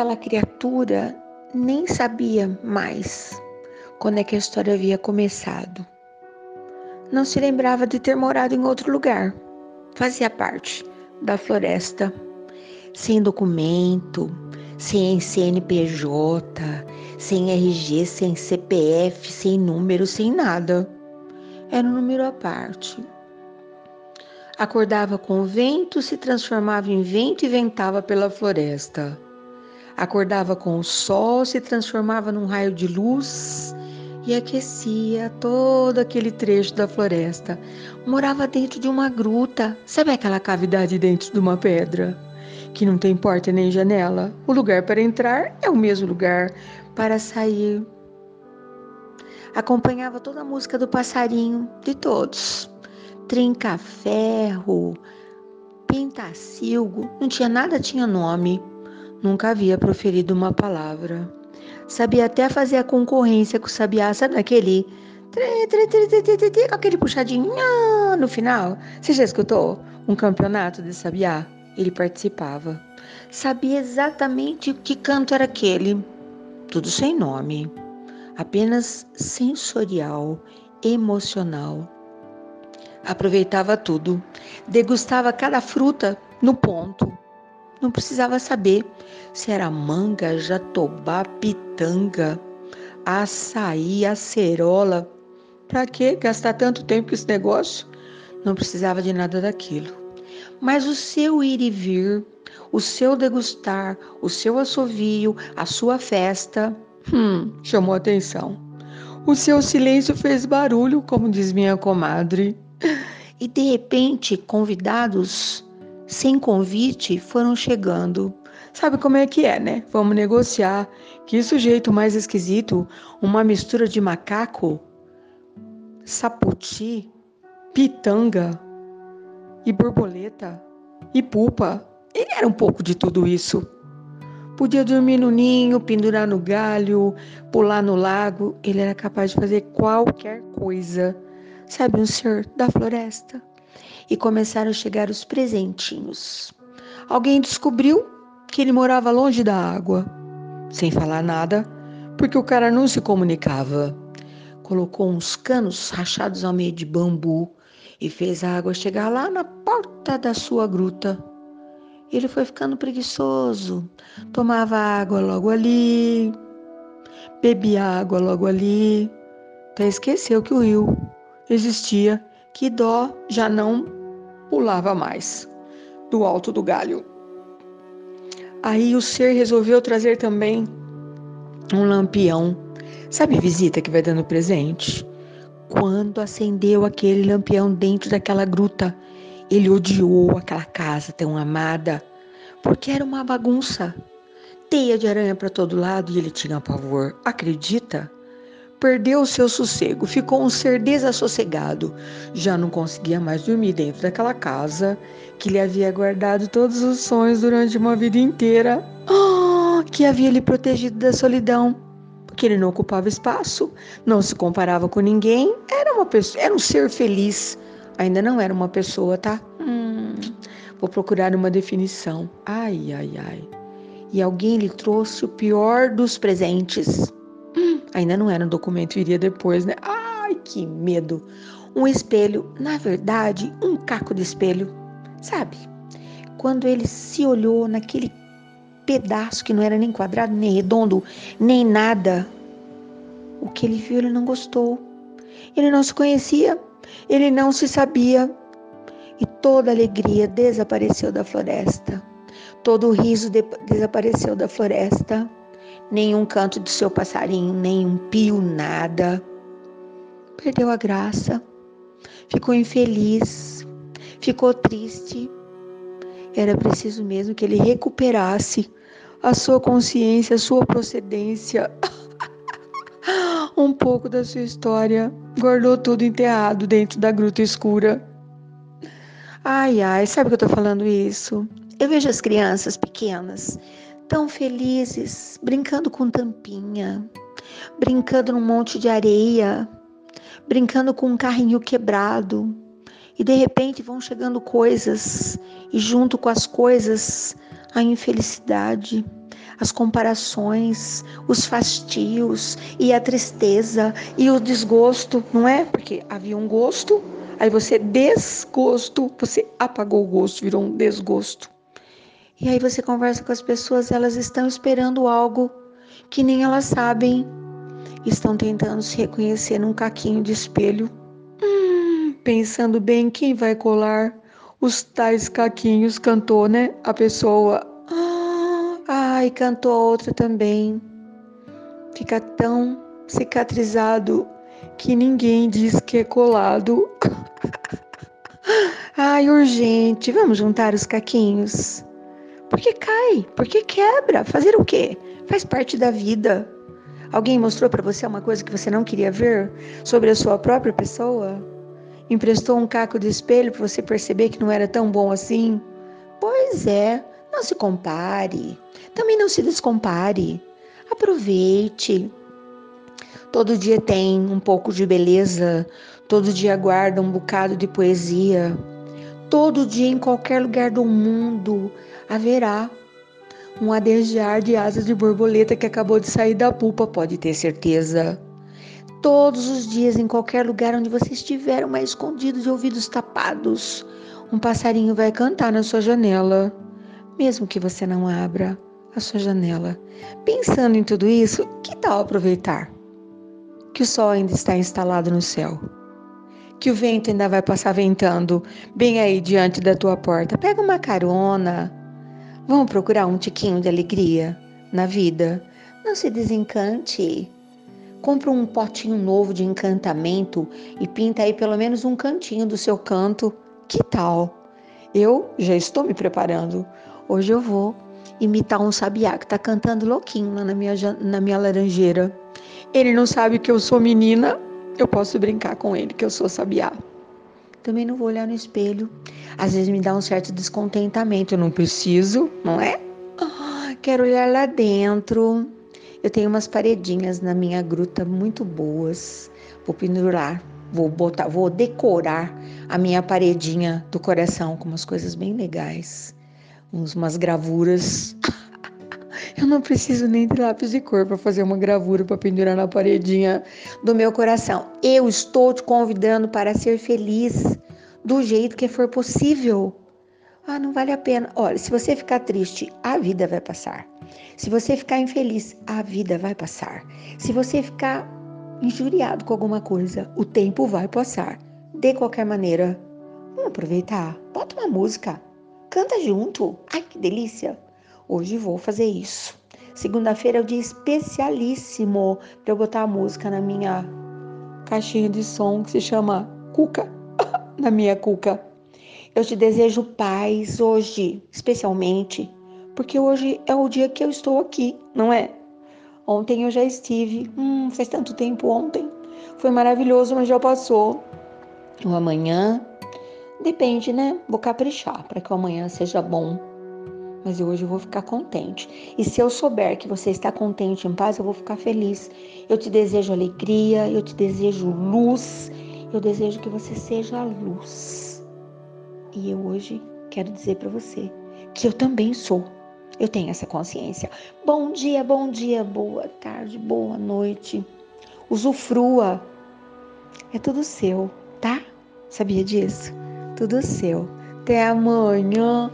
aquela criatura nem sabia mais quando é que a história havia começado. Não se lembrava de ter morado em outro lugar. Fazia parte da floresta, sem documento, sem CNPJ, sem RG, sem CPF, sem número, sem nada. Era um número à parte. Acordava com o vento, se transformava em vento e ventava pela floresta. Acordava com o sol, se transformava num raio de luz e aquecia todo aquele trecho da floresta. Morava dentro de uma gruta, sabe aquela cavidade dentro de uma pedra? Que não tem porta nem janela. O lugar para entrar é o mesmo lugar para sair. Acompanhava toda a música do passarinho, de todos. Trinca-ferro, pintacilgo, não tinha nada, tinha nome. Nunca havia proferido uma palavra. Sabia até fazer a concorrência com o sabiá, sabe aquele com aquele puxadinho no final. Você já escutou um campeonato de sabiá? Ele participava. Sabia exatamente que canto era aquele. Tudo sem nome, apenas sensorial, emocional. Aproveitava tudo, degustava cada fruta no ponto não precisava saber se era manga, jatobá, pitanga, açaí, acerola. Para que gastar tanto tempo com esse negócio? Não precisava de nada daquilo. Mas o seu ir e vir, o seu degustar, o seu assovio, a sua festa, hum, chamou atenção. O seu silêncio fez barulho, como diz minha comadre. E de repente, convidados sem convite, foram chegando. Sabe como é que é, né? Vamos negociar. Que sujeito mais esquisito, uma mistura de macaco, saputi, pitanga e borboleta e pupa. Ele era um pouco de tudo isso. Podia dormir no ninho, pendurar no galho, pular no lago. Ele era capaz de fazer qualquer coisa. Sabe, um ser da floresta e começaram a chegar os presentinhos. Alguém descobriu que ele morava longe da água, sem falar nada, porque o cara não se comunicava. Colocou uns canos rachados ao meio de bambu e fez a água chegar lá na porta da sua gruta. Ele foi ficando preguiçoso, tomava água logo ali, bebia água logo ali, até esqueceu que o rio existia, que dó já não pulava mais do alto do galho. Aí o ser resolveu trazer também um lampião. Sabe visita que vai dando presente? Quando acendeu aquele lampião dentro daquela gruta, ele odiou aquela casa tão amada, porque era uma bagunça. Teia de aranha para todo lado e ele tinha pavor. Acredita? Perdeu o seu sossego, ficou um ser desassossegado. Já não conseguia mais dormir dentro daquela casa que lhe havia guardado todos os sonhos durante uma vida inteira, oh, que havia lhe protegido da solidão, porque ele não ocupava espaço, não se comparava com ninguém, era uma pessoa, era um ser feliz. Ainda não era uma pessoa, tá? Hum, vou procurar uma definição. Ai, ai, ai. E alguém lhe trouxe o pior dos presentes Ainda não era um documento, iria depois, né? Ai, que medo! Um espelho, na verdade, um caco de espelho, sabe? Quando ele se olhou naquele pedaço que não era nem quadrado, nem redondo, nem nada, o que ele viu ele não gostou. Ele não se conhecia, ele não se sabia. E toda alegria desapareceu da floresta. Todo o riso de desapareceu da floresta nenhum canto do seu passarinho, nenhum pio, nada. Perdeu a graça, ficou infeliz, ficou triste. Era preciso mesmo que ele recuperasse a sua consciência, a sua procedência, um pouco da sua história. Guardou tudo enterrado dentro da gruta escura. Ai, ai, sabe que eu tô falando isso? Eu vejo as crianças pequenas tão felizes, brincando com tampinha, brincando num monte de areia, brincando com um carrinho quebrado. E de repente vão chegando coisas, e junto com as coisas, a infelicidade, as comparações, os fastios e a tristeza e o desgosto, não é? Porque havia um gosto, aí você desgosto, você apagou o gosto, virou um desgosto. E aí você conversa com as pessoas, elas estão esperando algo que nem elas sabem, estão tentando se reconhecer num caquinho de espelho, hum, pensando bem quem vai colar os tais caquinhos, cantou, né? A pessoa Ai, cantou outra também. Fica tão cicatrizado que ninguém diz que é colado. Ai, urgente, vamos juntar os caquinhos. Porque cai, porque quebra. Fazer o quê? Faz parte da vida. Alguém mostrou para você uma coisa que você não queria ver sobre a sua própria pessoa? Emprestou um caco de espelho para você perceber que não era tão bom assim? Pois é, não se compare. Também não se descompare. Aproveite. Todo dia tem um pouco de beleza, todo dia guarda um bocado de poesia. Todo dia, em qualquer lugar do mundo, haverá um adejar de asas de borboleta que acabou de sair da pupa, pode ter certeza. Todos os dias, em qualquer lugar onde você estiver, mais escondido de ouvidos tapados, um passarinho vai cantar na sua janela, mesmo que você não abra a sua janela. Pensando em tudo isso, que tal aproveitar que o sol ainda está instalado no céu? Que o vento ainda vai passar ventando bem aí diante da tua porta. Pega uma carona. Vamos procurar um tiquinho de alegria na vida. Não se desencante. Compra um potinho novo de encantamento e pinta aí pelo menos um cantinho do seu canto. Que tal? Eu já estou me preparando. Hoje eu vou imitar um sabiá que tá cantando louquinho lá na minha, na minha laranjeira. Ele não sabe que eu sou menina, eu posso brincar com ele que eu sou sabiá. Também não vou olhar no espelho. Às vezes me dá um certo descontentamento. Eu não preciso, não é? Ah, quero olhar lá dentro. Eu tenho umas paredinhas na minha gruta muito boas. Vou pendurar, vou botar, vou decorar a minha paredinha do coração com umas coisas bem legais umas gravuras. Eu não preciso nem de lápis de cor para fazer uma gravura para pendurar na paredinha do meu coração. Eu estou te convidando para ser feliz do jeito que for possível. Ah, não vale a pena. Olha, se você ficar triste, a vida vai passar. Se você ficar infeliz, a vida vai passar. Se você ficar injuriado com alguma coisa, o tempo vai passar. De qualquer maneira, vamos aproveitar. Bota uma música. Canta junto. Ai, que delícia. Hoje vou fazer isso. Segunda-feira é o dia especialíssimo para eu botar a música na minha caixinha de som que se chama Cuca. na minha cuca. Eu te desejo paz hoje, especialmente, porque hoje é o dia que eu estou aqui, não é? Ontem eu já estive. Hum, faz tanto tempo ontem. Foi maravilhoso, mas já passou. O amanhã Depende, né? Vou caprichar para que o amanhã seja bom. Mas hoje eu vou ficar contente. E se eu souber que você está contente, em paz, eu vou ficar feliz. Eu te desejo alegria, eu te desejo luz, eu desejo que você seja a luz. E eu hoje quero dizer para você que eu também sou. Eu tenho essa consciência. Bom dia, bom dia, boa tarde, boa noite. Usufrua. É tudo seu, tá? Sabia disso? tudo seu. Até amanhã.